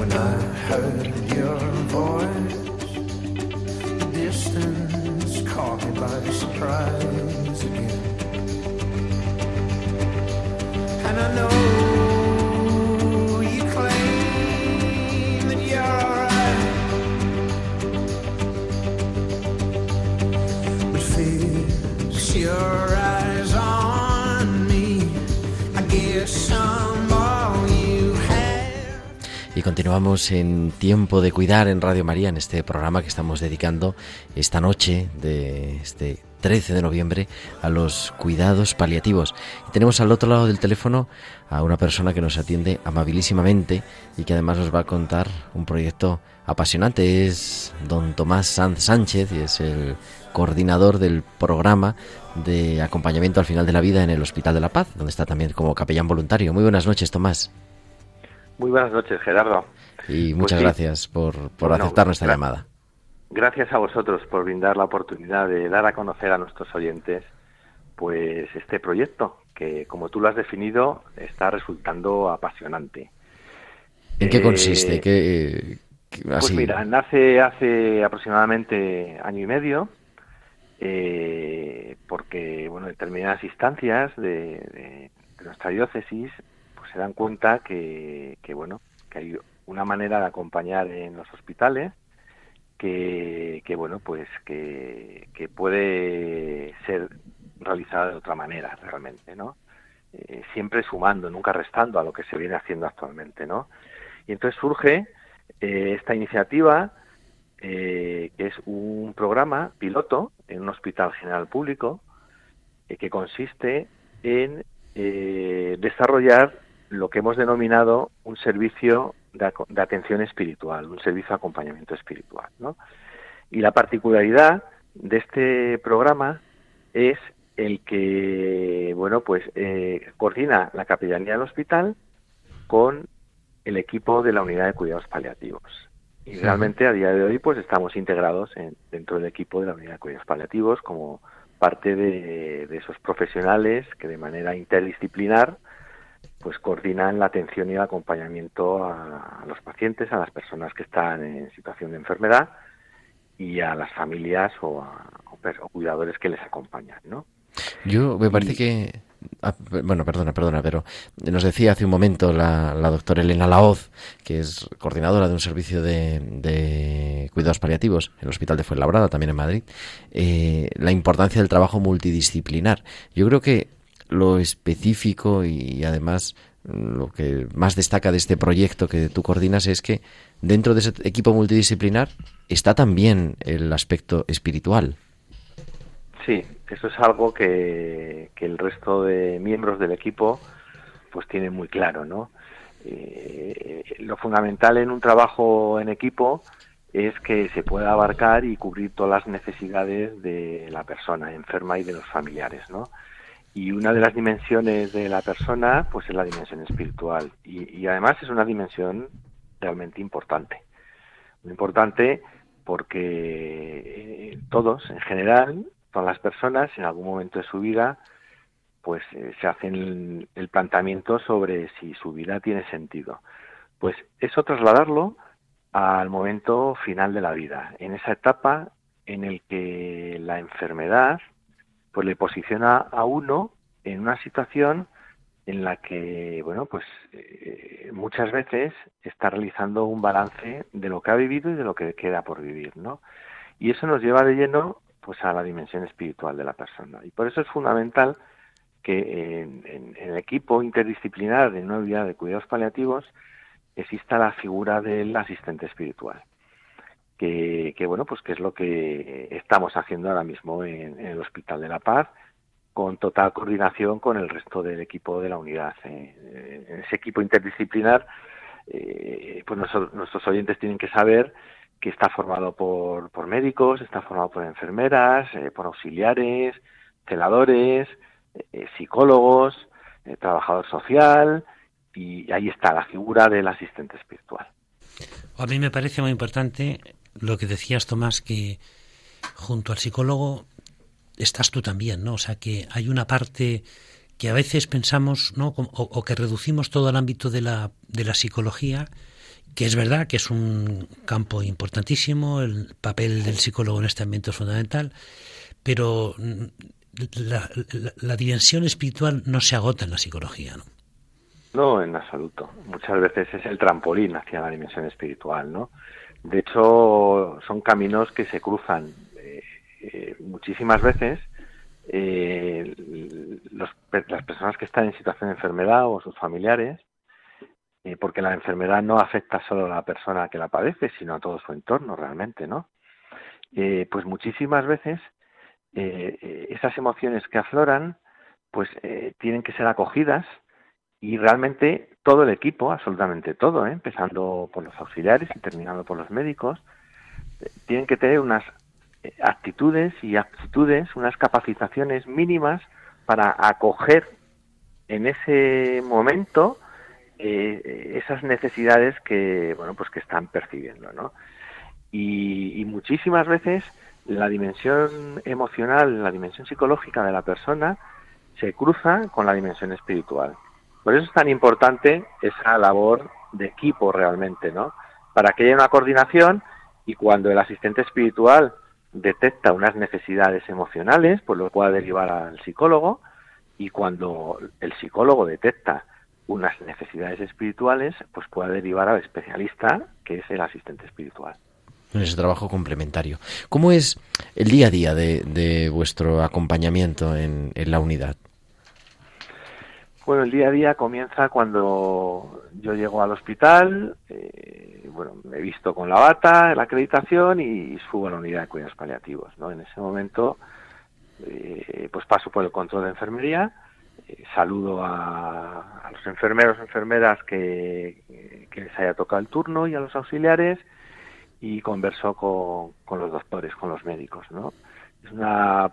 When I heard your voice, the distance caught me by surprise again. And I know. Y continuamos en Tiempo de Cuidar en Radio María, en este programa que estamos dedicando esta noche de este 13 de noviembre a los cuidados paliativos. Tenemos al otro lado del teléfono a una persona que nos atiende amabilísimamente y que además nos va a contar un proyecto apasionante. Es don Tomás Sanz Sánchez y es el coordinador del programa de acompañamiento al final de la vida en el Hospital de la Paz, donde está también como capellán voluntario. Muy buenas noches, Tomás. Muy buenas noches, Gerardo. Y muchas pues gracias por, por aceptar nuestra llamada. Gracias a vosotros por brindar la oportunidad de dar a conocer a nuestros oyentes pues este proyecto que como tú lo has definido está resultando apasionante. ¿En qué consiste? Eh, ¿Qué, Pues mira, nace hace aproximadamente año y medio eh, porque bueno en determinadas instancias de nuestra diócesis se dan cuenta que, bueno, que hay una manera de acompañar en los hospitales que, bueno, pues que, puede ser realizada de otra manera realmente, ¿no? Eh, siempre sumando, nunca restando a lo que se viene haciendo actualmente, ¿no? Y entonces surge eh, esta iniciativa eh, que es un programa piloto en un hospital general público que consiste en desarrollar lo que hemos denominado un servicio de, atención espiritual, un servicio de acompañamiento espiritual. ¿no? Y la particularidad de este programa es el que, bueno, pues eh, coordina la capellanía del hospital con el equipo de la unidad de cuidados paliativos. Y realmente a día de hoy pues estamos integrados dentro del equipo de la unidad de cuidados paliativos como parte de esos profesionales que de manera interdisciplinar pues coordinan la atención y el acompañamiento a, los pacientes, a las personas que están en situación de enfermedad y a las familias o a cuidadores que les acompañan, ¿no? Yo me parece que ah, bueno, perdona, perdona, pero nos decía hace un momento la, doctora Elena Laoz, que es coordinadora de un servicio de, cuidados paliativos en el Hospital de Fuenlabrada, también en Madrid, eh, la importancia del trabajo multidisciplinar. Yo creo que lo específico y además lo que más destaca de este proyecto que tú coordinas es que dentro de ese equipo multidisciplinar está también el aspecto espiritual. Sí, eso es algo que, el resto de miembros del equipo pues tienen muy claro, ¿no? Eh, lo fundamental en un trabajo en equipo es que se pueda abarcar y cubrir todas las necesidades de la persona enferma y de los familiares, ¿no? Y una de las dimensiones de la persona, pues es la dimensión espiritual. Y, además es una dimensión realmente importante. Muy importante porque eh, todos, en general, todas las personas, en algún momento de su vida, pues eh, se hacen el, planteamiento sobre si su vida tiene sentido. Pues eso trasladarlo al momento final de la vida, en esa etapa en el que la enfermedad pues le posiciona a uno en una situación en la que, bueno, pues eh, muchas veces está realizando un balance de lo que ha vivido y de lo que queda por vivir, ¿no? Y eso nos lleva de lleno, pues, a la dimensión espiritual de la persona. Y por eso es fundamental que en, el equipo interdisciplinar de nueva unidad de cuidados paliativos exista la figura del asistente espiritual que, bueno, pues que es lo que estamos haciendo ahora mismo en, el Hospital de la Paz, con total coordinación con el resto del equipo de la unidad. ¿eh? En ese equipo interdisciplinar, eh, pues nuestros, oyentes tienen que saber que está formado por, por médicos, está formado por enfermeras, eh, por auxiliares, celadores, psicólogos, trabajador social, y ahí está la figura del asistente espiritual. A mí me parece muy importante lo que decías, Tomás, que junto al psicólogo estás tú también, ¿no? O sea, que hay una parte que a veces pensamos, ¿no? O, que reducimos todo el ámbito de la, de la psicología, que es verdad que es un campo importantísimo, el papel del psicólogo en este ambiente es fundamental, pero la, dimensión espiritual no se agota en la psicología, ¿no? No, en absoluto. Muchas veces es el trampolín hacia la dimensión espiritual, ¿no? De hecho, son caminos que se cruzan eh, eh, muchísimas veces. Eh, las personas que están en situación de enfermedad o sus familiares, porque la enfermedad no afecta solo a la persona que la padece, sino a todo su entorno realmente, ¿no? pues muchísimas veces esas emociones que afloran, pues tienen que ser acogidas y realmente todo el equipo, absolutamente todo, ¿eh? empezando por los auxiliares y terminando por los médicos, eh, tienen que tener unas eh, actitudes y aptitudes, unas capacitaciones mínimas para acoger en ese momento esas necesidades que bueno pues que están percibiendo, ¿no? Y, y muchísimas veces la dimensión emocional, la dimensión psicológica de la persona se cruza con la dimensión espiritual. Por eso es tan importante esa labor de equipo realmente, ¿no? Para que haya una coordinación y cuando el asistente espiritual detecta unas necesidades emocionales, pues lo pueda derivar al psicólogo y cuando el psicólogo detecta unas necesidades espirituales, pues pueda derivar al especialista, que es el asistente espiritual. En ese trabajo complementario. ¿Cómo es el día a día de, vuestro acompañamiento en la unidad? Bueno, el día a día comienza cuando yo llego al hospital, eh, bueno, me he visto con la bata, la acreditación y subo a la unidad de cuidados paliativos, ¿no? En ese momento, eh, pues paso por el control de enfermería, saludo a, los enfermeros, enfermeras que, les haya tocado el turno y a los auxiliares y converso con, los doctores, con los médicos, ¿no? Es una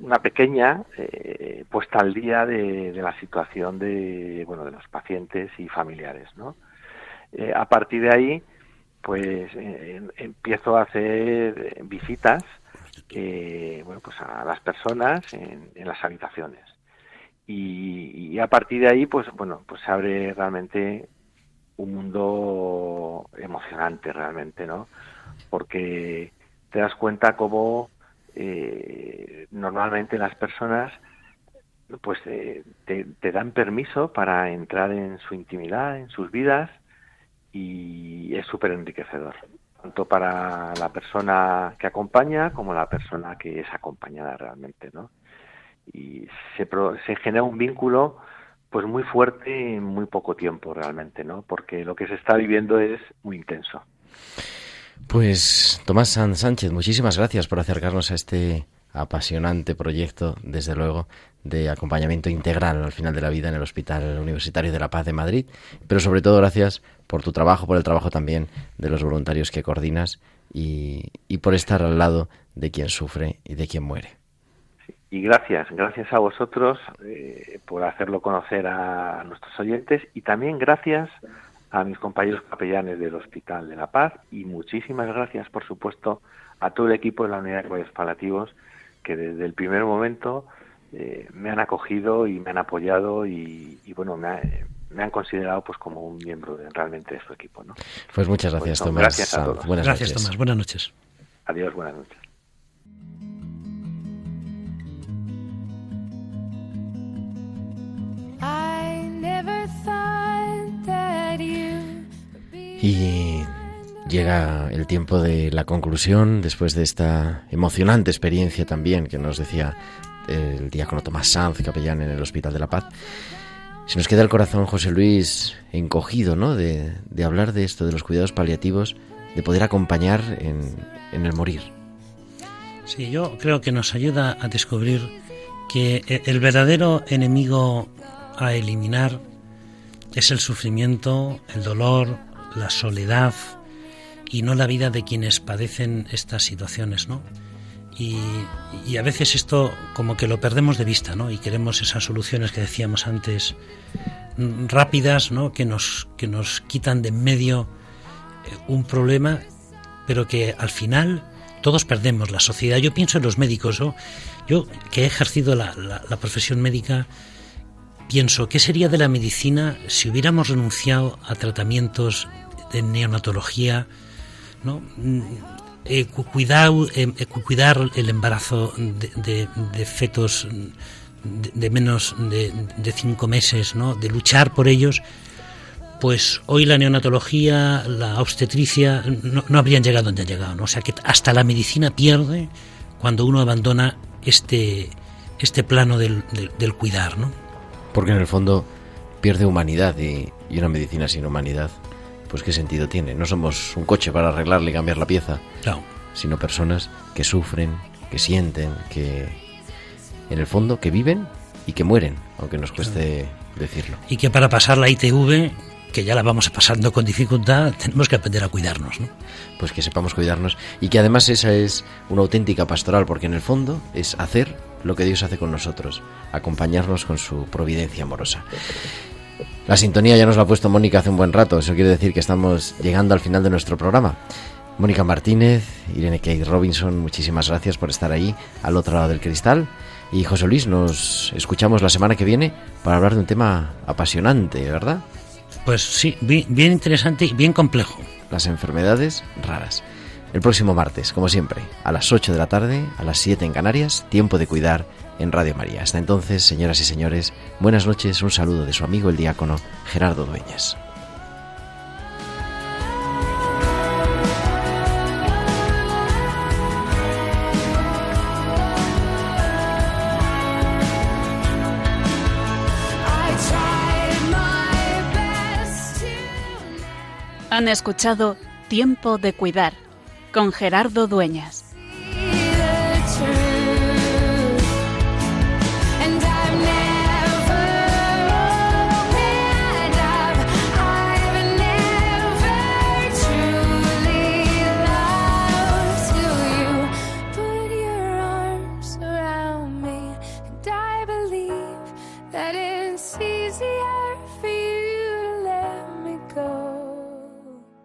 una pequeña eh, puesta al día de, la situación de bueno de los pacientes y familiares no eh, a partir de ahí pues eh, empiezo a hacer visitas bueno pues a las personas en, las habitaciones y, a partir de ahí pues bueno pues se abre realmente un mundo emocionante realmente no porque te das cuenta cómo eh, normalmente las personas pues eh, te, dan permiso para entrar en su intimidad, en sus vidas y es súper enriquecedor, tanto para la persona que acompaña como la persona que es acompañada realmente, ¿no? Y se, se genera un vínculo pues muy fuerte en muy poco tiempo realmente, ¿no? Porque lo que se está viviendo es muy intenso. Pues Tomás San Sánchez, muchísimas gracias por acercarnos a este apasionante proyecto, desde luego, de acompañamiento integral al final de la vida en el Hospital Universitario de la Paz de Madrid, pero sobre todo gracias por tu trabajo, por el trabajo también de los voluntarios que coordinas y, por estar al lado de quien sufre y de quien muere. Y gracias, gracias a vosotros eh, por hacerlo conocer a nuestros oyentes y también gracias a mis compañeros capellanes del Hospital de la Paz y muchísimas gracias, por supuesto, a todo el equipo de la Unidad de Cuidados Palativos que desde el primer momento eh, me han acogido y me han apoyado y, bueno, me, han considerado pues como un miembro de, realmente de su equipo. ¿no? Pues muchas gracias, Tomás. Gracias a todos. Buenas gracias, Tomás. Buenas noches. Adiós, buenas noches. Y llega el tiempo de la conclusión después de esta emocionante experiencia también que nos decía el diácono Tomás Sanz, capellán en el Hospital de la Paz. Se nos queda el corazón, José Luis, encogido, ¿no? De, hablar de esto, de los cuidados paliativos, de poder acompañar en, en el morir. Sí, yo creo que nos ayuda a descubrir que e, el verdadero enemigo a eliminar es el sufrimiento, el dolor, la soledad y no la vida de quienes padecen estas situaciones, ¿no? Y, a veces esto como que lo perdemos de vista, ¿no? Y queremos esas soluciones que decíamos antes mm, rápidas, ¿no? Que nos que nos quitan de en medio eh, un problema, pero que al final todos perdemos la sociedad. Yo pienso en los médicos, ¿no? Yo que he ejercido la, la profesión médica pienso, ¿qué sería de la medicina si hubiéramos renunciado a tratamientos de neonatología, ¿no? Eh, cuidar, eh, cuidar el embarazo de, fetos de, menos de, cinco meses, ¿no? de luchar por ellos, pues hoy la neonatología, la obstetricia no, habrían llegado donde han llegado. ¿no? O sea que hasta la medicina pierde cuando uno abandona este, este plano del, cuidar. ¿no? Porque en el fondo pierde humanidad y una medicina sin humanidad pues qué sentido tiene. No somos un coche para arreglarle y cambiar la pieza, sino personas que sufren, que sienten, que en el fondo que viven y que mueren, aunque nos cueste decirlo. Y que para pasar la ITV, que ya la vamos pasando con dificultad, tenemos que aprender a cuidarnos, ¿no? Pues que sepamos cuidarnos y que además esa es una auténtica pastoral, porque en el fondo es hacer lo que Dios hace con nosotros, acompañarnos con su providencia amorosa. La sintonía ya nos la ha puesto Mónica hace un buen rato, eso quiere decir que estamos llegando al final de nuestro programa. Mónica Martínez, Irene Kate Robinson, muchísimas gracias por estar ahí al otro lado del cristal. Y José Luis, nos escuchamos la semana que viene para hablar de un tema apasionante, ¿verdad? Pues sí, bien, interesante y bien complejo. Las enfermedades raras. El próximo martes, como siempre, a las 8 de la tarde, a las 7 en Canarias, tiempo de cuidar en Radio María. Hasta entonces, señoras y señores, buenas noches, un saludo de su amigo el diácono Gerardo Dueñas. Han escuchado Tiempo de Cuidar con Gerardo Dueñas.